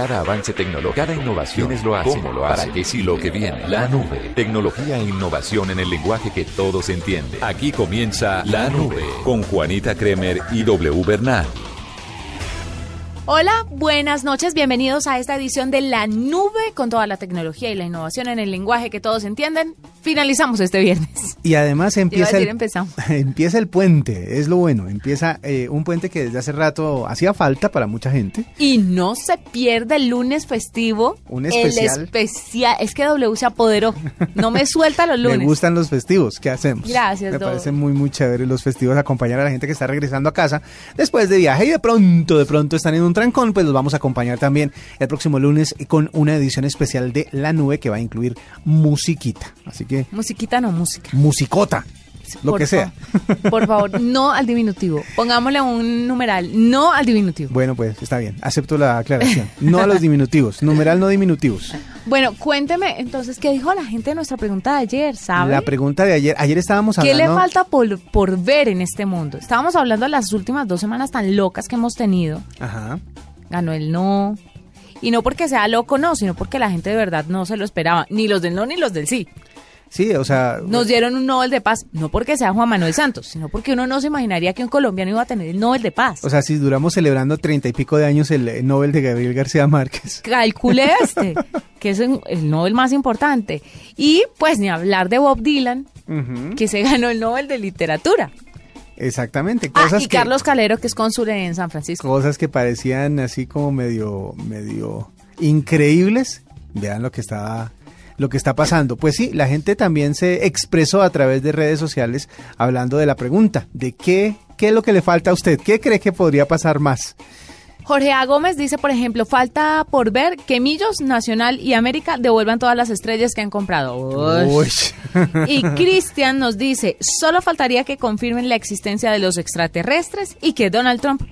Cada avance tecnológico, cada innovación es lo hace, cómo lo hace, para qué sí lo que viene. La nube, tecnología e innovación en el lenguaje que todos entienden. Aquí comienza La Nube con Juanita Kremer y W Bernal. Hola, buenas noches, bienvenidos a esta edición de La Nube con toda la tecnología y la innovación en el lenguaje que todos entienden. Finalizamos este viernes. Y además empieza, decir, el, empezamos. empieza el puente, es lo bueno, empieza eh, un puente que desde hace rato hacía falta para mucha gente. Y no se pierde el lunes festivo. Un especial. El especial, es que W se apoderó, no me suelta los lunes. Me gustan los festivos, ¿qué hacemos? Gracias, Me Dob. parece muy, muy chévere los festivos, acompañar a la gente que está regresando a casa después de viaje y de pronto, de pronto están en un trancón, pues los vamos a acompañar también el próximo lunes con una edición especial de La Nube que va a incluir musiquita. Así que, Musiquita no música. musicota, lo Por que sea. Por favor, no al diminutivo. Pongámosle un numeral, no al diminutivo. Bueno, pues está bien, acepto la aclaración. No a los diminutivos, numeral no diminutivos. Bueno, cuénteme entonces qué dijo la gente de nuestra pregunta de ayer, ¿sabe? La pregunta de ayer, ayer estábamos ¿Qué hablando... le falta por, por ver en este mundo? Estábamos hablando de las últimas dos semanas tan locas que hemos tenido. Ajá. Ganó el no. Y no porque sea loco, no, sino porque la gente de verdad no se lo esperaba. Ni los del no ni los del sí. Sí, o sea, Nos dieron un Nobel de Paz, no porque sea Juan Manuel Santos, sino porque uno no se imaginaría que un colombiano iba a tener el Nobel de Paz. o sea, si duramos celebrando treinta y pico de años el eh, Nobel de Gabriel García Márquez. Calcule este, que es el el Nobel más importante. Y pues ni hablar de Bob Dylan, que se ganó el Nobel de Literatura. Exactamente, Ah, y que Carlos Calero, que es cónsul en San Francisco. cosas que parecían así como medio medio increíbles. Vean lo que está lo que está pasando. Pues sí, la gente también se expresó a través de redes sociales hablando de la pregunta de qué qué es lo que le falta a usted, qué cree que podría pasar más. Jorge A. Gómez dice, por ejemplo, falta por ver que Millos, Nacional y América devuelvan todas las estrellas que han comprado. Uy. Y Cristian nos dice, solo faltaría que confirmen la existencia de los extraterrestres y que Donald Trump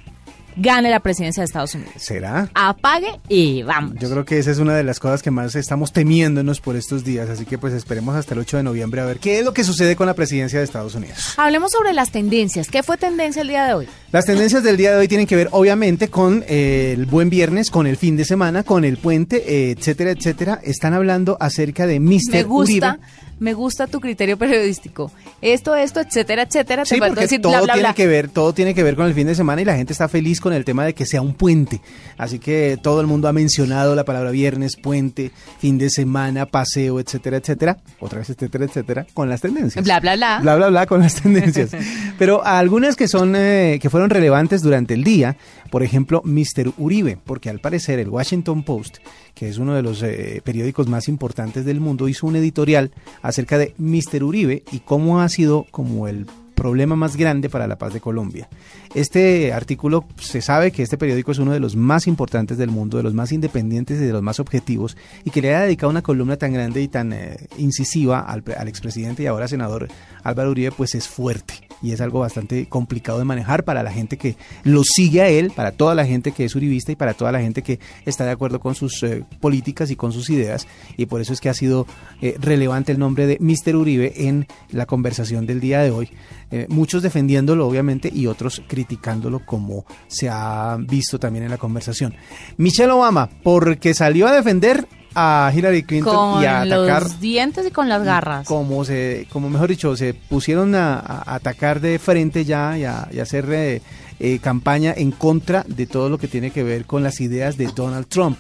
gane la presidencia de Estados Unidos. ¿Será? Apague y vamos. Yo creo que esa es una de las cosas que más estamos temiéndonos por estos días, así que pues esperemos hasta el 8 de noviembre a ver qué es lo que sucede con la presidencia de Estados Unidos. Hablemos sobre las tendencias. ¿Qué fue tendencia el día de hoy? Las tendencias del día de hoy tienen que ver obviamente con eh, el buen viernes, con el fin de semana, con el puente, eh, etcétera, etcétera. Están hablando acerca de Mr. Me gusta, Uribe. Me gusta tu criterio periodístico. Esto, esto, etcétera, etcétera. Sí, Te porque decir todo bla, bla, tiene bla. que ver, todo tiene que ver con el fin de semana y la gente está feliz con el tema de que sea un puente. Así que todo el mundo ha mencionado la palabra viernes, puente, fin de semana, paseo, etcétera, etcétera. Otra vez, etcétera, etcétera, con las tendencias. Bla, bla, bla. Bla, bla, bla, con las tendencias. Pero algunas que son, eh, que fueron relevantes durante el día, por ejemplo, Mr. Uribe, porque al parecer el Washington Post, que es uno de los eh, periódicos más importantes del mundo, hizo un editorial acerca de Mr. Uribe y cómo ha sido como el problema más grande para la paz de Colombia. Este artículo se sabe que este periódico es uno de los más importantes del mundo, de los más independientes y de los más objetivos, y que le ha dedicado una columna tan grande y tan eh, incisiva al, al expresidente y ahora senador Álvaro Uribe, pues es fuerte y es algo bastante complicado de manejar para la gente que lo sigue a él, para toda la gente que es uribista y para toda la gente que está de acuerdo con sus eh, políticas y con sus ideas, y por eso es que ha sido eh, relevante el nombre de Mr. Uribe en la conversación del día de hoy. Eh, muchos defendiéndolo, obviamente, y otros criticándolo, como se ha visto también en la conversación. Michelle Obama, porque salió a defender a Hillary Clinton Con y a atacar los dientes y con las garras. como se como mejor dicho se pusieron a, a atacar de frente ya y a, y a hacer eh, eh, campaña en contra de todo lo que tiene que ver con las ideas de Donald Trump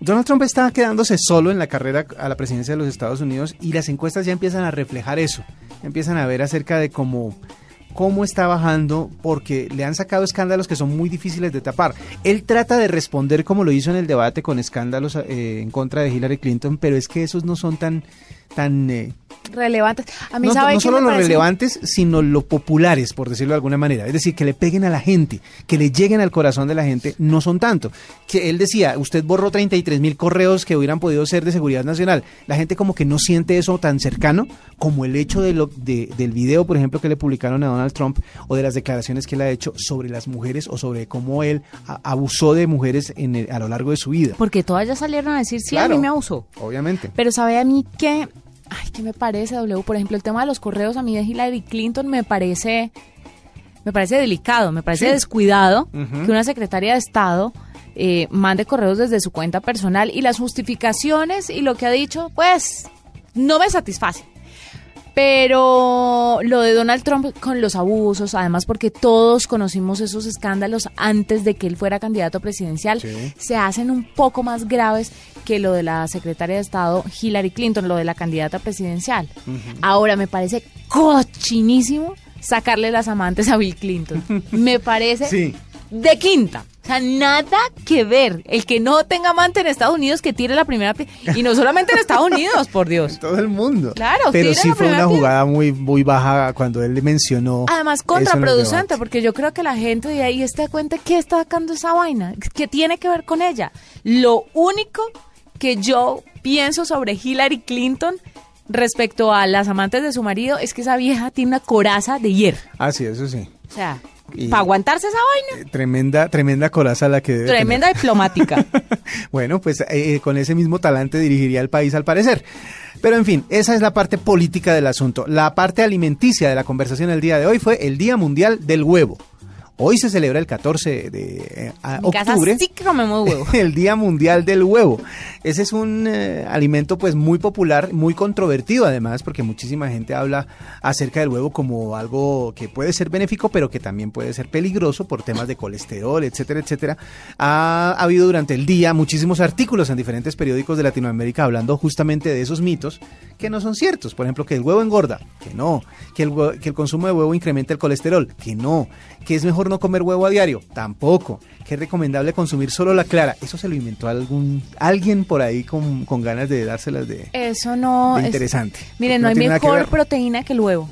Donald Trump está quedándose solo en la carrera a la presidencia de los Estados Unidos y las encuestas ya empiezan a reflejar eso empiezan a ver acerca de cómo cómo está bajando porque le han sacado escándalos que son muy difíciles de tapar. Él trata de responder como lo hizo en el debate con escándalos eh, en contra de Hillary Clinton, pero es que esos no son tan tan eh, Relevantes. A mí no, sabe no solo los relevantes, sino los populares, por decirlo de alguna manera. Es decir, que le peguen a la gente, que le lleguen al corazón de la gente, no son tanto. Que él decía, usted borró 33 mil correos que hubieran podido ser de seguridad nacional. La gente como que no siente eso tan cercano como el hecho de lo, de- del video, por ejemplo, que le publicaron a Donald Trump o de las declaraciones que él ha hecho sobre las mujeres o sobre cómo él a- abusó de mujeres en el- a lo largo de su vida. Porque todas ya salieron a decir, sí, a mí me abusó. Obviamente. Pero sabe a mí que, ay, ¿qué me parece, W? Por ejemplo, el tema de los correos a mí de Hillary Clinton me parece, me parece delicado, me parece Sí. descuidado que una secretaria de Estado eh, mande correos desde su cuenta personal y las justificaciones y lo que ha dicho, pues no me satisface. Pero lo de Donald Trump con los abusos, además porque todos conocimos esos escándalos antes de que él fuera candidato presidencial, se hacen un poco más graves que lo de la secretaria de Estado Hillary Clinton, lo de la candidata presidencial. Ahora me parece cochinísimo sacarle las amantes a Bill Clinton. Me parece de quinta. O sea, nada que ver. El que no tenga amante en Estados Unidos que tire la primera Y no solamente en Estados Unidos, por Dios. En todo el mundo. Claro, Pero sí fue una jugada muy, muy baja cuando él mencionó. Además, contraproducente, porque yo creo que la gente de ahí está cuenta que está sacando esa vaina. que tiene que ver con ella? Lo único que yo pienso sobre Hillary Clinton respecto a las amantes de su marido es que esa vieja tiene una coraza de hierro. Ah, sí, eso sí. O sea, para aguantarse esa vaina. Eh, tremenda, tremenda coraza la que debe Tremenda diplomática. bueno, pues eh, con ese mismo talante dirigiría el país al parecer. Pero en fin, esa es la parte política del asunto. La parte alimenticia de la conversación el día de hoy fue el Día Mundial del Huevo. Hoy se celebra el 14 de eh, octubre. sí que comemos huevo. El Día Mundial del Huevo. Ese es un eh, alimento pues muy popular, muy controvertido además, porque muchísima gente habla acerca del huevo como algo que puede ser benéfico, pero que también puede ser peligroso por temas de colesterol, etcétera, etcétera. Ha, habido durante el día muchísimos artículos en diferentes periódicos de Latinoamérica hablando justamente de esos mitos que no son ciertos. Por ejemplo, que el huevo engorda, que no. Que el, que el consumo de huevo incrementa el colesterol, que no. Que es mejor no comer huevo a diario? Tampoco. ¿Que es recomendable consumir solo la clara? Eso se lo inventó algún alguien por ahí con, ganas de dárselas de Eso no interesante. miren, no, hay mejor proteína que el huevo.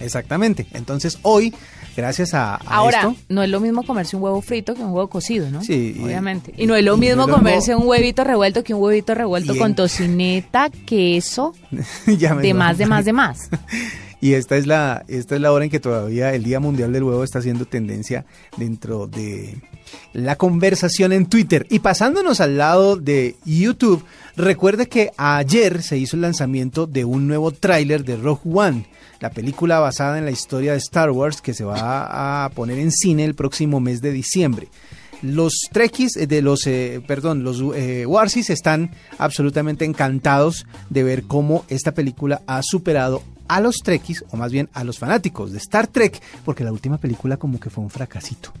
Exactamente. Entonces, hoy gracias a, Ahora, no es lo mismo comerse un huevo frito que un huevo cocido, ¿no? Sí. Obviamente. Y, no es lo mismo comerse un huevito revuelto que un huevito revuelto con tocineta, queso, de más, de más, de más. Y esta es la esta es la hora en que todavía el Día Mundial del Huevo está haciendo tendencia dentro de la conversación en Twitter. Y pasándonos al lado de YouTube, recuerde que ayer se hizo el lanzamiento de un nuevo tráiler de Rogue One, la película basada en la historia de Star Wars que se va a poner en cine el próximo mes de diciembre. Los Trekkies eh, de los, eh, perdón, los eh, Warsis están absolutamente encantados de ver cómo esta película ha superado a los Trekkies, o más bien a los fanáticos de Star Trek, porque la última película como que fue un fracasito.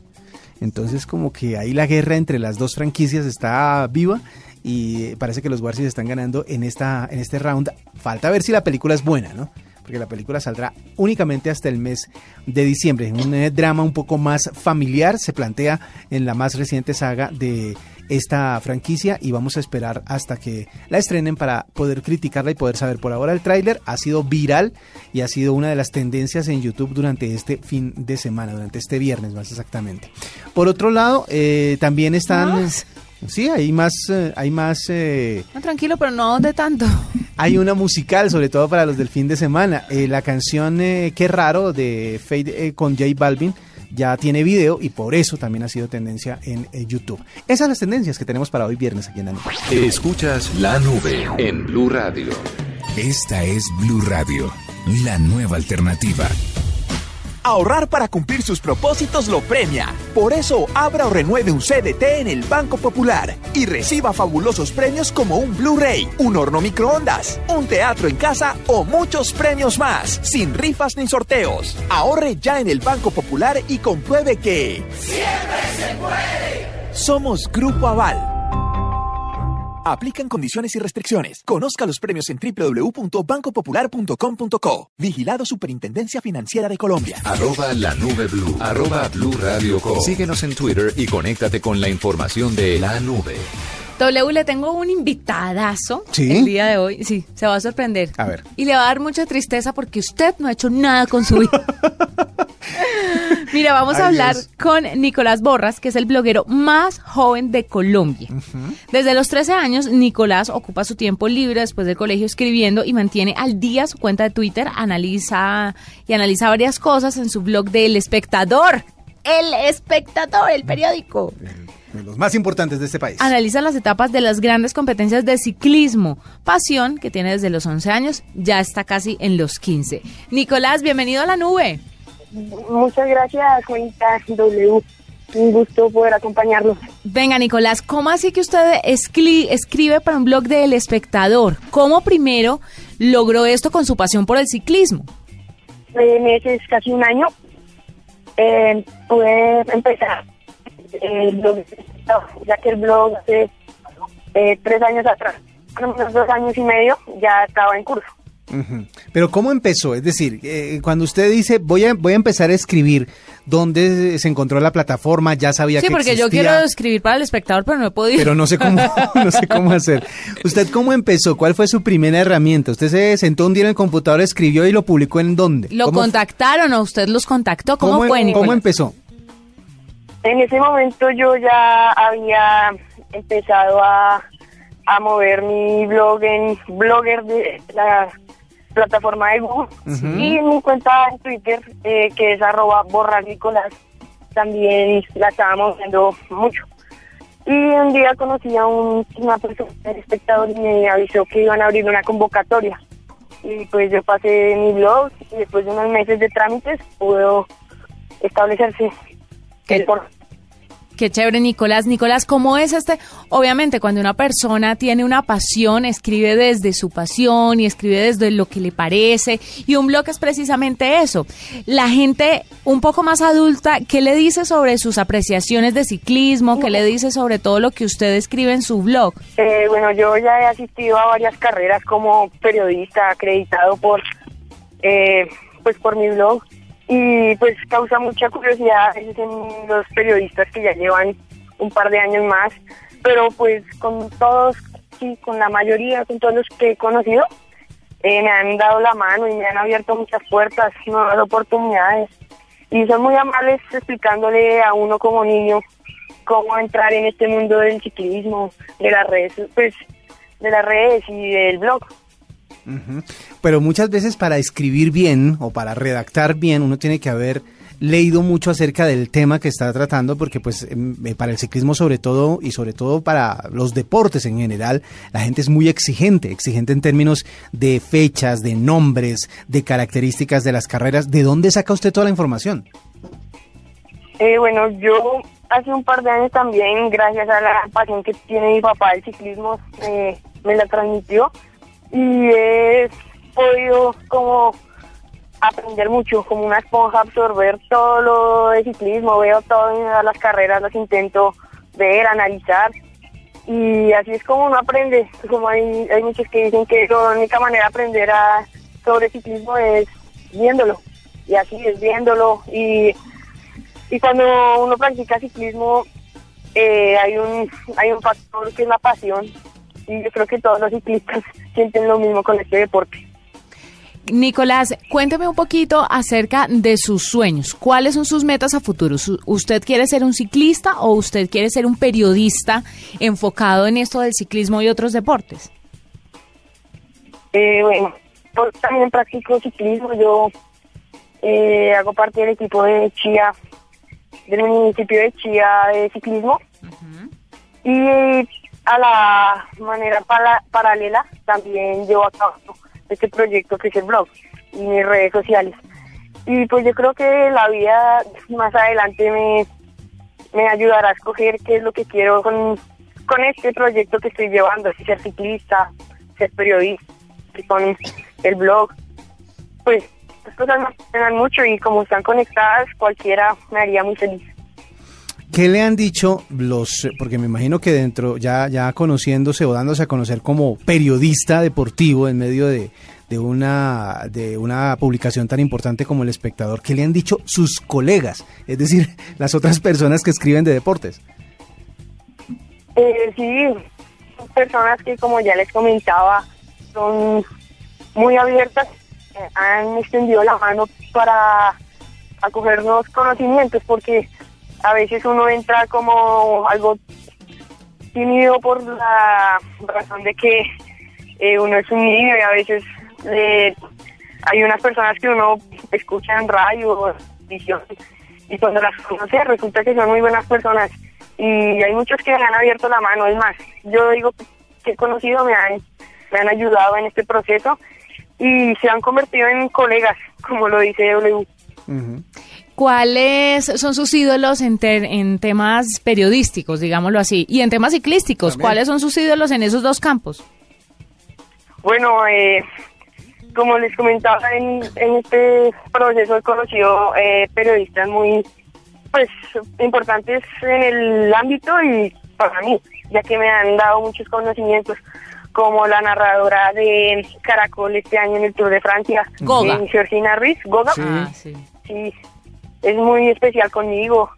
Entonces como que ahí la guerra entre las dos franquicias está viva y parece que los Warsis están ganando en, esta, en este round. Falta ver si la película es buena, ¿no? Porque la película saldrá únicamente hasta el mes de diciembre. Un drama un poco más familiar se plantea en la más reciente saga de esta franquicia y vamos a esperar hasta que la estrenen para poder criticarla y poder saber. Por ahora el tráiler ha sido viral y ha sido una de las tendencias en YouTube durante este fin de semana, durante este viernes más exactamente. Por otro lado, eh, también están... Sí, hay más, eh, hay más. Eh, tranquilo, pero no de tanto. Hay una musical, sobre todo para los del fin de semana. la canción Qué raro de Fade con J Balvin ya tiene video y por eso también ha sido tendencia en YouTube. Esas son las tendencias que tenemos para hoy viernes aquí en la nube. Escuchas la nube en Blue Radio. Esta es Blue Radio, la nueva alternativa. Ahorrar para cumplir sus propósitos lo premia. Por eso, abra o renueve un CDT en el Banco Popular y reciba fabulosos premios como un Blu-ray, un horno microondas, un teatro en casa o muchos premios más, sin rifas ni sorteos. Ahorre ya en el Banco Popular y compruebe que... ¡Siempre se puede! Somos Grupo Aval Aplican condiciones y restricciones. Conozca los premios en www.bancopopular.com.co. Vigilado Superintendencia Financiera de Colombia. Arroba la nube blue. Arroba blue radio Síguenos en Twitter y conéctate con la información de la nube. W, le tengo un invitadazo el día de hoy. Sí, se va a sorprender. A ver. Y le va a dar mucha tristeza porque usted no ha hecho nada con su vida. Mira, vamos a hablar con Nicolás Borras, que es el bloguero más joven de Colombia. Desde los 13 años, Nicolás ocupa su tiempo libre después del colegio escribiendo y mantiene al día su cuenta de Twitter, analiza y analiza varias cosas en su blog de El Espectador. El Espectador, el periódico de los más importantes de este país. Analiza las etapas de las grandes competencias de ciclismo, pasión que tiene desde los 11 años, ya está casi en los 15. Nicolás, bienvenido a la nube. Muchas gracias, Juanita W. un gusto poder acompañarlos. Venga, Nicolás, ¿cómo así que usted escribe para un blog del espectador? ¿Cómo primero logró esto con su pasión por el ciclismo? meses, casi un año, eh, pude empezar el blog, ya que el blog hace eh, tres años atrás, unos dos años y medio, ya estaba en curso. Pero ¿cómo empezó? Es decir, eh, cuando usted dice voy a voy a empezar a escribir, ¿dónde se encontró la plataforma? Ya sabía sí, que Sí, porque yo quiero escribir para el espectador, pero no he podido. Pero no sé cómo, no sé cómo hacer. ¿Usted cómo empezó? ¿Cuál fue su primera herramienta? ¿Usted se sentó un día en el computador, escribió y lo publicó en dónde? ¿Lo contactaron o usted los contactó? ¿Cómo, ¿Cómo fue, ¿Cómo empezó? En ese momento yo ya había empezado a, a mover mi blog en Blogger de la plataforma de Google. Y mi cuenta en Twitter eh, que es arroba borranicolás también la estábamos viendo mucho. Y un día conocí a un, una persona del espectador y me avisó que iban a abrir una convocatoria. Y pues yo pasé mi blog y después de unos meses de trámites pudo establecerse el por Qué chévere, Nicolás. Nicolás, ¿cómo es este? Obviamente, cuando una persona tiene una pasión, escribe desde su pasión y escribe desde lo que le parece. Y un blog es precisamente eso. La gente un poco más adulta, ¿qué le dice sobre sus apreciaciones de ciclismo? ¿Qué le dice sobre todo lo que usted escribe en su blog? Eh, bueno, yo ya he asistido a varias carreras como periodista acreditado por, eh, pues por mi blog y pues causa mucha curiosidad en los periodistas que ya llevan un par de años más, pero pues con todos, sí, con la mayoría, con todos los que he conocido, eh, me han dado la mano y me han abierto muchas puertas, nuevas oportunidades y son muy amables explicándole a uno como niño cómo entrar en este mundo del ciclismo, de las redes, pues de las redes y del blog. Pero muchas veces para escribir bien o para redactar bien uno tiene que haber leído mucho acerca del tema que está tratando porque pues em, eh, para el ciclismo sobre todo y sobre todo para los deportes en general la gente es muy exigente, exigente en términos de fechas, de nombres, de características de las carreras. ¿De dónde saca usted toda la información? Eh, bueno, yo hace un par de años también, gracias a la pasión que tiene mi papá del ciclismo, eh, me la transmitió y he podido como aprender mucho, como una esponja, absorber todo lo de ciclismo, veo todas las carreras, las intento ver, analizar y así es como uno aprende, como hay, hay muchos que dicen que la única manera de aprender sobre ciclismo es viéndolo y así es viéndolo y, y cuando uno practica ciclismo eh, hay un hay un factor que es la pasión y yo creo que todos los ciclistas sienten lo mismo con este deporte. Nicolás, cuénteme un poquito acerca de sus sueños. ¿Cuáles son sus metas a futuro? ¿Usted quiere ser un ciclista o usted quiere ser un periodista enfocado en esto del ciclismo y otros deportes? Eh, bueno, yo también practico ciclismo. Yo eh, hago parte del equipo de Chía, del municipio de Chía de ciclismo. Y a la manera paralela también llevo a cabo este proyecto que es el blog y mis redes sociales. Y pues yo creo que la vida más adelante me, me ayudará a escoger qué es lo que quiero con, con este proyecto que estoy llevando, si ser ciclista, ser periodista, con el blog. Pues las cosas me apasionan mucho y como están conectadas, cualquiera me haría muy feliz. ¿Qué le han dicho los, porque me imagino que dentro, ya, ya conociéndose o dándose a conocer como periodista deportivo en medio de, una, de una publicación tan importante como El Espectador, ¿qué le han dicho sus colegas? Es decir, las otras personas que escriben de deportes. Eh, sí, personas que como ya les comentaba, son muy abiertas, eh, han extendido la mano para acoger nuevos conocimientos, porque a veces uno entra como algo tímido por la razón de que eh, uno es un niño y a veces eh, hay unas personas que uno escucha en radio o visión y cuando las conoce resulta que son muy buenas personas y hay muchos que me han abierto la mano, es más, yo digo que he conocido me han, me han ayudado en este proceso y se han convertido en colegas, como lo dice W. ¿cuáles son sus ídolos en, en temas periodísticos, digámoslo así? Y en temas ciclísticos, ¿cuáles son sus ídolos en esos dos campos? Bueno, eh, como les comentaba, en, este proceso he conocido eh, periodistas muy pues importantes en el ámbito y para mí, ya que me han dado muchos conocimientos como la narradora de Caracol este año en el Tour de Francia, Goga. Eh, Georgina Ruiz, Goga. Sí. Ah, sí. sí. Es muy especial conmigo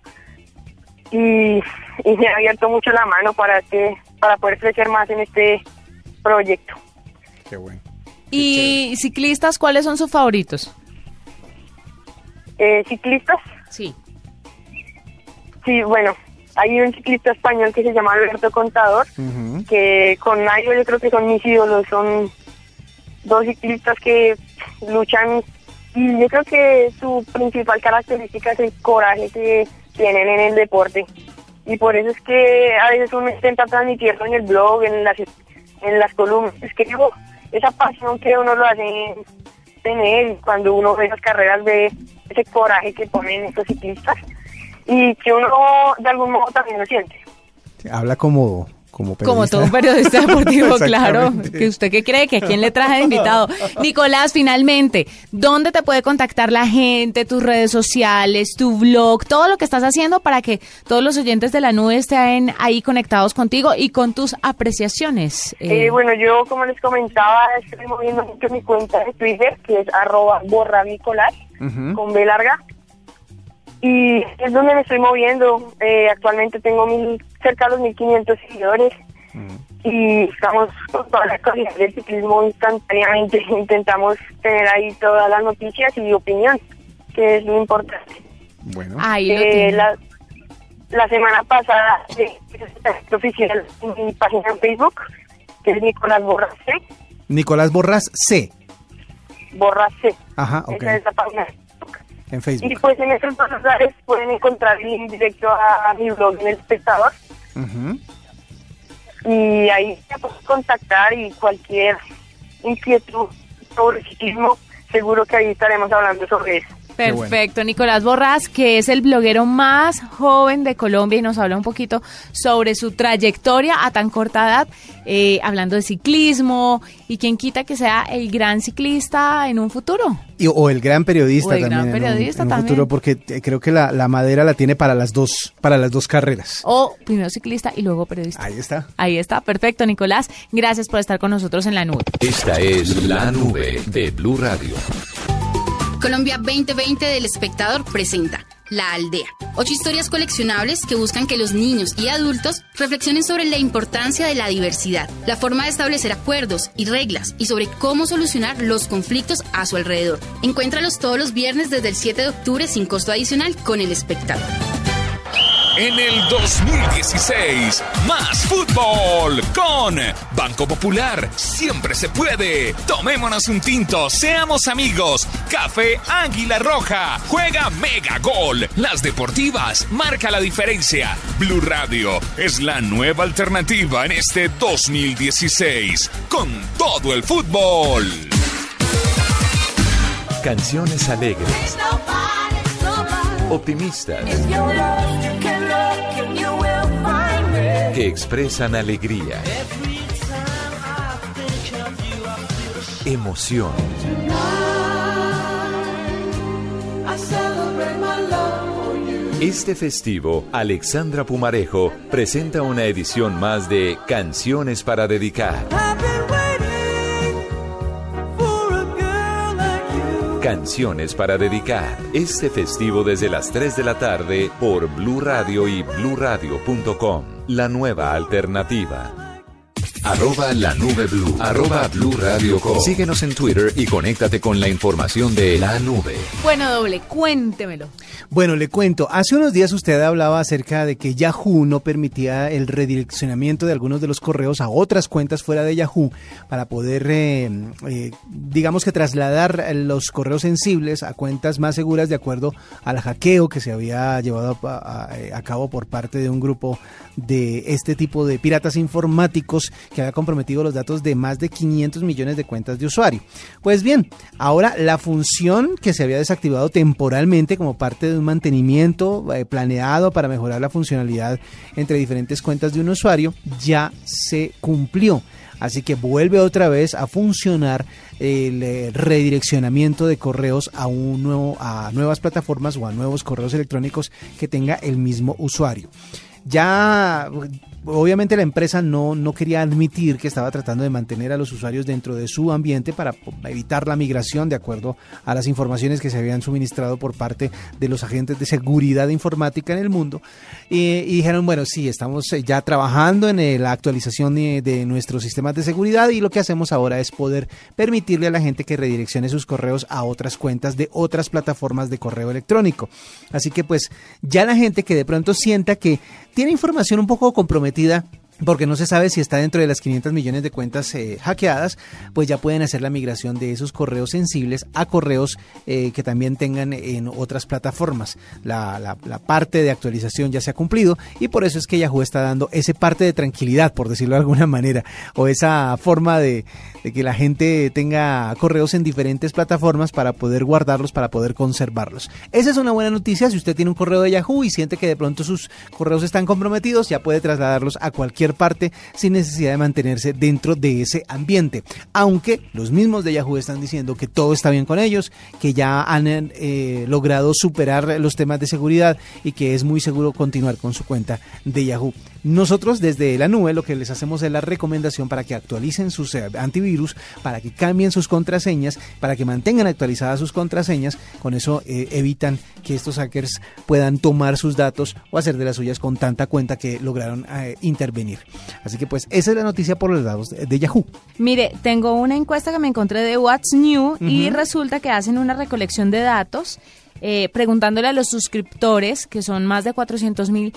y, y me ha abierto mucho la mano para que para poder crecer más en este proyecto. Qué bueno. ¿Y ciclistas cuáles son sus favoritos? Eh, ¿Ciclistas? Sí. Sí, bueno, hay un ciclista español que se llama Alberto Contador, que con Nairo yo creo que son mis ídolos, son dos ciclistas que luchan yo creo que su principal característica es el coraje que tienen en el deporte. Y por eso es que a veces uno intenta transmitirlo en el blog, en las, en las columnas. Es que digo, esa pasión que uno lo hace tener cuando uno ve las carreras, ve ese coraje que ponen estos ciclistas y que uno de algún modo también lo siente. Habla como como, como todo un periodista deportivo, claro. ¿Que ¿Usted qué cree? ¿Que a quién le traje de invitado? Nicolás, finalmente, ¿dónde te puede contactar la gente, tus redes sociales, tu blog, todo lo que estás haciendo para que todos los oyentes de la nube estén ahí conectados contigo y con tus apreciaciones? Eh, bueno, yo, como les comentaba, estoy moviendo mucho mi cuenta de Twitter, que es arroba borra con B larga y es donde me estoy moviendo. Eh, actualmente tengo mil, cerca de los 1500 seguidores y estamos con toda la calidad del ciclismo instantáneamente. Intentamos tener ahí todas las noticias y opinión, que es lo importante. Bueno, ahí eh, la, la semana pasada, eh, oficial en mi página en Facebook, que es Nicolás Borras C. Nicolás Borras C. Borras C. Ajá, ok. Esa es la página en Facebook. Y pues en estos dos lugares pueden encontrar el link directo a, mi blog en el espectador. Y ahí se contactar y cualquier inquietud sobre ciclismo, seguro que ahí estaremos hablando sobre eso. Perfecto, Nicolás Borras, que es el bloguero más joven de Colombia y nos habla un poquito sobre su trayectoria a tan corta edad, eh, hablando de ciclismo y quien quita que sea el gran ciclista en un futuro. Y, o el gran periodista el también, gran periodista en un, futuro, porque eh, creo que la, la, madera la tiene para las dos, para las dos carreras. O primero ciclista y luego periodista. Ahí está. Ahí está, perfecto, Nicolás. Gracias por estar con nosotros en la nube. Esta es la nube de Blue Radio. Colombia 2020 del espectador presenta La Aldea. Ocho historias coleccionables que buscan que los niños y adultos reflexionen sobre la importancia de la diversidad, la forma de establecer acuerdos y reglas y sobre cómo solucionar los conflictos a su alrededor. Encuéntralos todos los viernes desde el 7 de octubre sin costo adicional con el espectador. En el 2016, más fútbol con Banco Popular. Siempre se puede. Tomémonos un tinto, seamos amigos. Café Águila Roja. Juega Mega Gol. Las deportivas marca la diferencia. Blue Radio es la nueva alternativa en este 2016. Con todo el fútbol. Canciones alegres. Optimistas. Que expresan alegría, emoción. Este festivo, Alexandra Pumarejo presenta una edición más de Canciones para dedicar. Canciones para dedicar. Este festivo desde las 3 de la tarde por Blue Radio y bluradio.com. La nueva alternativa. Arroba la nube blue. Arroba blue radio Síguenos en Twitter y conéctate con la información de la nube. Bueno, doble, cuéntemelo. Bueno, le cuento. Hace unos días usted hablaba acerca de que Yahoo no permitía el redireccionamiento de algunos de los correos a otras cuentas fuera de Yahoo para poder, eh, eh, digamos que trasladar los correos sensibles a cuentas más seguras de acuerdo al hackeo que se había llevado a, a cabo por parte de un grupo de este tipo de piratas informáticos que había comprometido los datos de más de 500 millones de cuentas de usuario. Pues bien, ahora la función que se había desactivado temporalmente como parte de un mantenimiento eh, planeado para mejorar la funcionalidad entre diferentes cuentas de un usuario ya se cumplió. Así que vuelve otra vez a funcionar el eh, redireccionamiento de correos a un nuevo, a nuevas plataformas o a nuevos correos electrónicos que tenga el mismo usuario. Ya obviamente la empresa no, no quería admitir que estaba tratando de mantener a los usuarios dentro de su ambiente para evitar la migración de acuerdo a las informaciones que se habían suministrado por parte de los agentes de seguridad informática en el mundo. Y, dijeron, bueno, sí, estamos eh, ya trabajando en eh, la actualización de, de, nuestros sistemas de seguridad y lo que hacemos ahora es poder permitirle a la gente que redireccione sus correos a otras cuentas de otras plataformas de correo electrónico. Así que pues ya la gente que de pronto sienta que tiene información un poco comprometida porque no se sabe si está dentro de las 500 millones de cuentas eh, hackeadas, pues ya pueden hacer la migración de esos correos sensibles a correos eh, que también tengan en otras plataformas. La, parte de actualización ya se ha cumplido y por eso es que Yahoo está dando ese parte de tranquilidad, por decirlo de alguna manera, o esa forma de que la gente tenga correos en diferentes plataformas para poder guardarlos, para poder conservarlos. Esa es una buena noticia. Si usted tiene un correo de Yahoo y siente que de pronto sus correos están comprometidos, ya puede trasladarlos a cualquier parte sin necesidad de mantenerse dentro de ese ambiente. Aunque los mismos de Yahoo están diciendo que todo está bien con ellos, que ya han eh, logrado superar los temas de seguridad y que es muy seguro continuar con su cuenta de Yahoo. Nosotros desde la nube lo que les hacemos es la recomendación para que actualicen sus eh, antivirus, para que cambien sus contraseñas, para que mantengan actualizadas sus contraseñas. Con eso eh, evitan que estos hackers puedan tomar sus datos o hacer de las suyas con tanta cuenta que lograron eh, intervenir. Así que pues esa es la noticia por los lados de, Yahoo. Mire, tengo una encuesta que me encontré de What's New y resulta que hacen una recolección de datos. preguntándole a los suscriptores, que son más de 400 mil,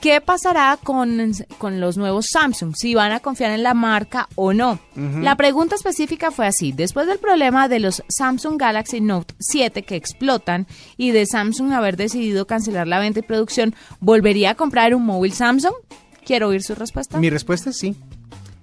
¿Qué pasará con, los nuevos Samsung? Si van a confiar en la marca o no. La pregunta específica fue así. Después del problema de los Samsung Galaxy Note 7 que explotan y de Samsung haber decidido cancelar la venta y producción, ¿volvería a comprar un móvil Samsung? Quiero oír su respuesta. Mi respuesta es sí.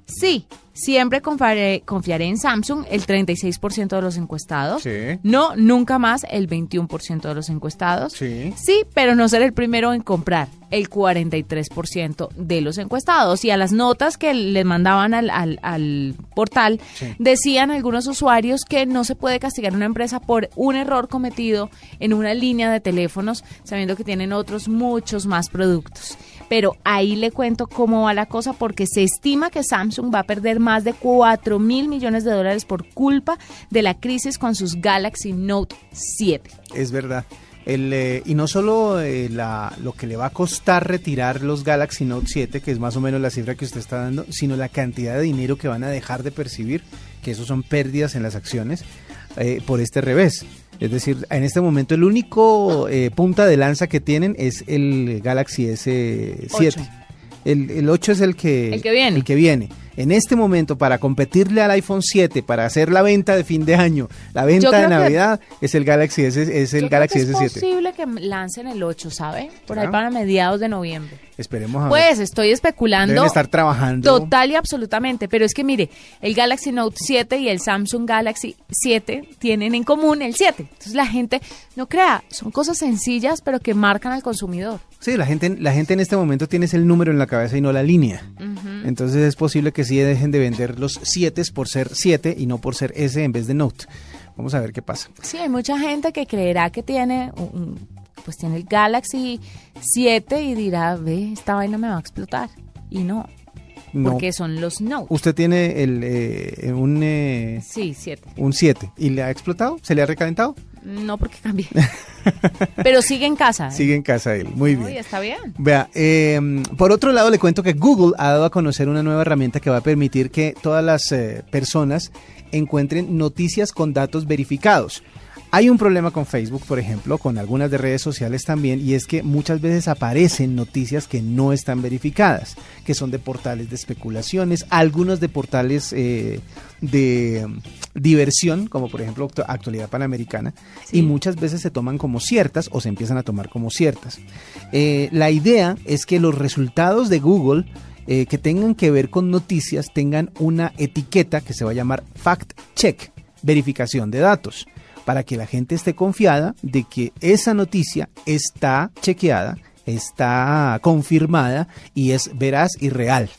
Sí, siempre confiaré, confiaré en Samsung, el 36% de los encuestados. Sí. No, nunca más, el 21% de los encuestados. Sí. Sí, pero no ser el primero en comprar, el 43% de los encuestados. Y a las notas que les mandaban al, al, portal, decían algunos usuarios que no se puede castigar a una empresa por un error cometido en una línea de teléfonos, sabiendo que tienen otros muchos más productos pero ahí le cuento cómo va la cosa porque se estima que Samsung va a perder más de 4 mil millones de dólares por culpa de la crisis con sus Galaxy Note 7. Es verdad. El, eh, y no solo eh, lo que le va a costar retirar los Galaxy Note 7, que es más o menos la cifra que usted está dando, sino la cantidad de dinero que van a dejar de percibir, que eso son pérdidas en las acciones, eh, por este revés. Es decir, en este momento el único eh, punta de lanza que tienen es el Galaxy S7. El, el 8 es el que, el que viene. El que viene en este momento para competirle al iPhone 7, para hacer la venta de fin de año, la venta de Navidad, es el Galaxy S, es el Galaxy S7. Es posible que lancen el 8, ¿sabe? Por ahí para mediados de noviembre. Esperemos a Pues estoy especulando. Deben estar trabajando. Total y absolutamente. Pero es que mire, el Galaxy Note 7 y el Samsung Galaxy 7 tienen en común el 7. Entonces la gente, no crea, son cosas sencillas, pero que marcan al consumidor. Sí, la gente, la gente en este momento tiene el número en la cabeza y no la línea. Entonces es posible que sí dejen de vender los 7 por ser 7 y no por ser S en vez de Note. Vamos a ver qué pasa. Sí, hay mucha gente que creerá que tiene un, pues tiene el Galaxy 7 y dirá, ve, esta vaina me va a explotar. Y no. Porque son los Note. ¿Usted tiene el, eh, un... Eh, sí, 7. Un 7. ¿Y le ha explotado? ¿Se le ha recalentado? No, porque cambié. Pero sigue en casa. ¿eh? Sigue en casa él, muy bien. está bien. Vea, em, por otro lado le cuento que Google ha dado a conocer una nueva herramienta que va a permitir que todas las eh, personas encuentren noticias con datos verificados. Hay un problema con Facebook, por ejemplo, con algunas de redes sociales también, y es que muchas veces aparecen noticias que no están verificadas, que son de portales de especulaciones, algunos de portales eh, de mm, diversión, como por ejemplo Actualidad Panamericana, y muchas veces se toman como ciertas o se empiezan a tomar como ciertas. Eh, la idea es que los resultados de Google eh, que tengan que ver con noticias tengan una etiqueta que se va a llamar fact check, verificación de datos, para que la gente esté confiada de que esa noticia está chequeada, está confirmada y es veraz y real.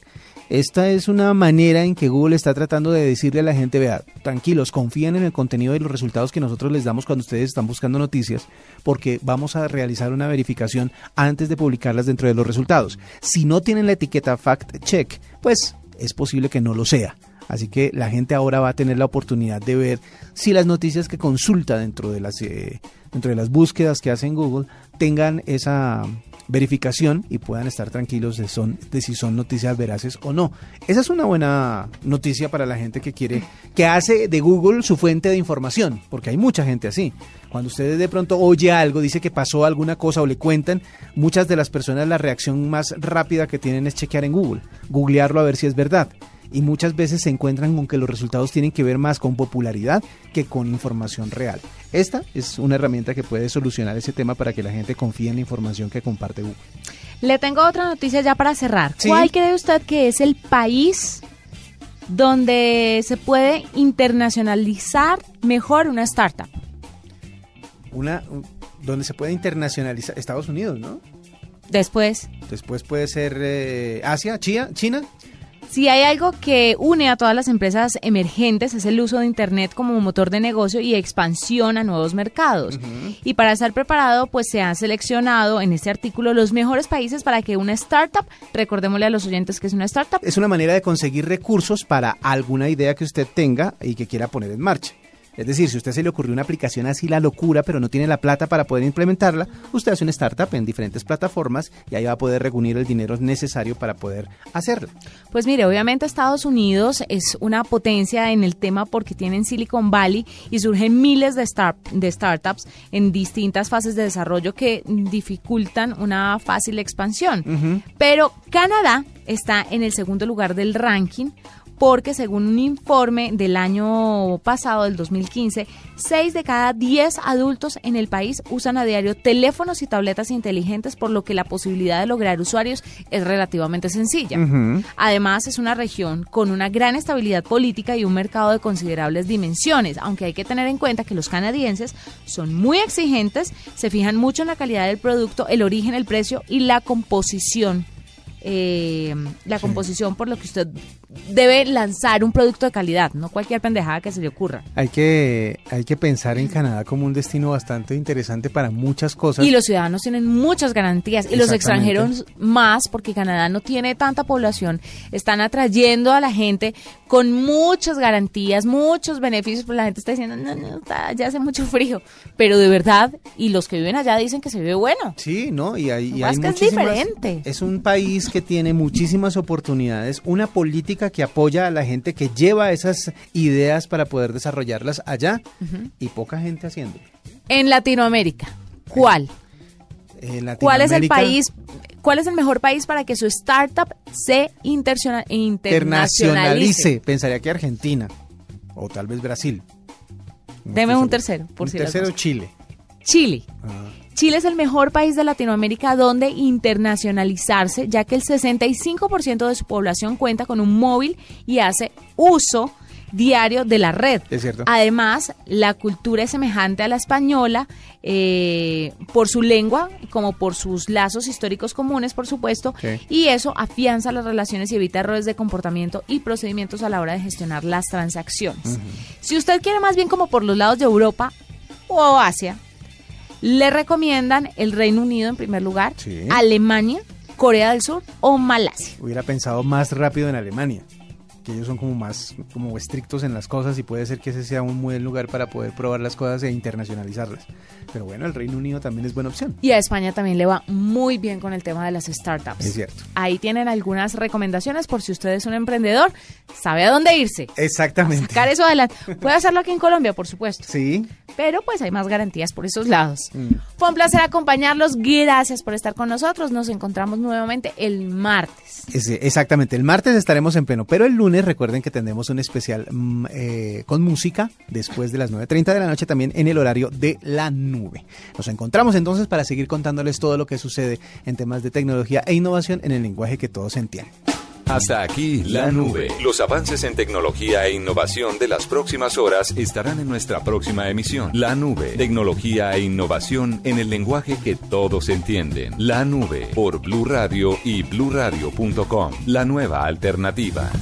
Esta es una manera en que Google está tratando de decirle a la gente, vea, tranquilos, confíen en el contenido y los resultados que nosotros les damos cuando ustedes están buscando noticias, porque vamos a realizar una verificación antes de publicarlas dentro de los resultados. Si no tienen la etiqueta fact check, pues es posible que no lo sea. Así que la gente ahora va a tener la oportunidad de ver si las noticias que consulta dentro de las, eh, dentro de las búsquedas que hace en Google tengan esa verificación y puedan estar tranquilos de, son, de si son noticias veraces o no. Esa es una buena noticia para la gente que quiere, que hace de Google su fuente de información, porque hay mucha gente así. Cuando ustedes de pronto oye algo, dice que pasó alguna cosa o le cuentan, muchas de las personas la reacción más rápida que tienen es chequear en Google, googlearlo a ver si es verdad y muchas veces se encuentran con que los resultados tienen que ver más con popularidad que con información real. Esta es una herramienta que puede solucionar ese tema para que la gente confíe en la información que comparte Google. Le tengo otra noticia ya para cerrar. ¿Cuál cree usted que es el país donde se puede internacionalizar mejor una startup? Una donde se puede internacionalizar Estados Unidos, ¿no? Después. Después puede ser eh, Asia, China, China. Si hay algo que une a todas las empresas emergentes es el uso de Internet como motor de negocio y expansión a nuevos mercados. Y para estar preparado, pues se han seleccionado en este artículo los mejores países para que una startup, recordémosle a los oyentes que es una startup. Es una manera de conseguir recursos para alguna idea que usted tenga y que quiera poner en marcha. Es decir, si a usted se le ocurrió una aplicación así la locura, pero no tiene la plata para poder implementarla, usted hace una startup en diferentes plataformas y ahí va a poder reunir el dinero necesario para poder hacerla. Pues mire, obviamente Estados Unidos es una potencia en el tema porque tienen Silicon Valley y surgen miles de, de startups en distintas fases de desarrollo que dificultan una fácil expansión. Pero Canadá está en el segundo lugar del ranking porque según un informe del año pasado, del 2015, 6 de cada 10 adultos en el país usan a diario teléfonos y tabletas inteligentes, por lo que la posibilidad de lograr usuarios es relativamente sencilla. Además, es una región con una gran estabilidad política y un mercado de considerables dimensiones, aunque hay que tener en cuenta que los canadienses son muy exigentes, se fijan mucho en la calidad del producto, el origen, el precio y la composición eh, la composición por lo que usted debe lanzar un producto de calidad, no cualquier pendejada que se le ocurra. Hay que, hay que pensar en Canadá como un destino bastante interesante para muchas cosas. Y los ciudadanos tienen muchas garantías y los extranjeros más porque Canadá no tiene tanta población, están atrayendo a la gente con muchas garantías, muchos beneficios, pues la gente está diciendo, no, no, ya hace mucho frío, pero de verdad, y los que viven allá dicen que se vive bueno. Sí, ¿no? Y hay, y hay que es diferente. Es un país que tiene muchísimas oportunidades, una política que apoya a la gente que lleva esas ideas para poder desarrollarlas allá y poca gente haciendo. En Latinoamérica, ¿cuál? ¿Cuál es el país, cuál es el mejor país para que su startup se internacionalice? Pensaría que Argentina o tal vez Brasil. Deme un tercero, por un si tercero Chile. Chile. Ah. Chile es el mejor país de Latinoamérica donde internacionalizarse, ya que el 65% de su población cuenta con un móvil y hace uso diario de la red. Es cierto. Además, la cultura es semejante a la española eh, por su lengua, como por sus lazos históricos comunes, por supuesto, y eso afianza las relaciones y evita errores de comportamiento y procedimientos a la hora de gestionar las transacciones. Si usted quiere más bien como por los lados de Europa o Asia, le recomiendan el Reino Unido en primer lugar, Alemania, Corea del Sur o Malasia. Hubiera pensado más rápido en Alemania que ellos son como más como estrictos en las cosas y puede ser que ese sea un buen lugar para poder probar las cosas e internacionalizarlas. Pero bueno, el Reino Unido también es buena opción. Y a España también le va muy bien con el tema de las startups. Es cierto. Ahí tienen algunas recomendaciones por si usted es un emprendedor, sabe a dónde irse. Exactamente. Sacar eso adelante. Puede hacerlo aquí en Colombia, por supuesto. Sí. Pero pues hay más garantías por esos lados. Mm. Fue un placer acompañarlos. Gracias por estar con nosotros. Nos encontramos nuevamente el martes. exactamente. El martes estaremos en pleno, pero el lunes recuerden que tenemos un especial mm, eh, con música después de las 9.30 de la noche también en el horario de la nube. Nos encontramos entonces para seguir contándoles todo lo que sucede en temas de tecnología e innovación en el lenguaje que todos entienden. Hasta aquí la nube. Los avances en tecnología e innovación de las próximas horas estarán en nuestra próxima emisión. La nube. Tecnología e innovación en el lenguaje que todos entienden. La nube por Blue Radio y bluradio.com. La nueva alternativa.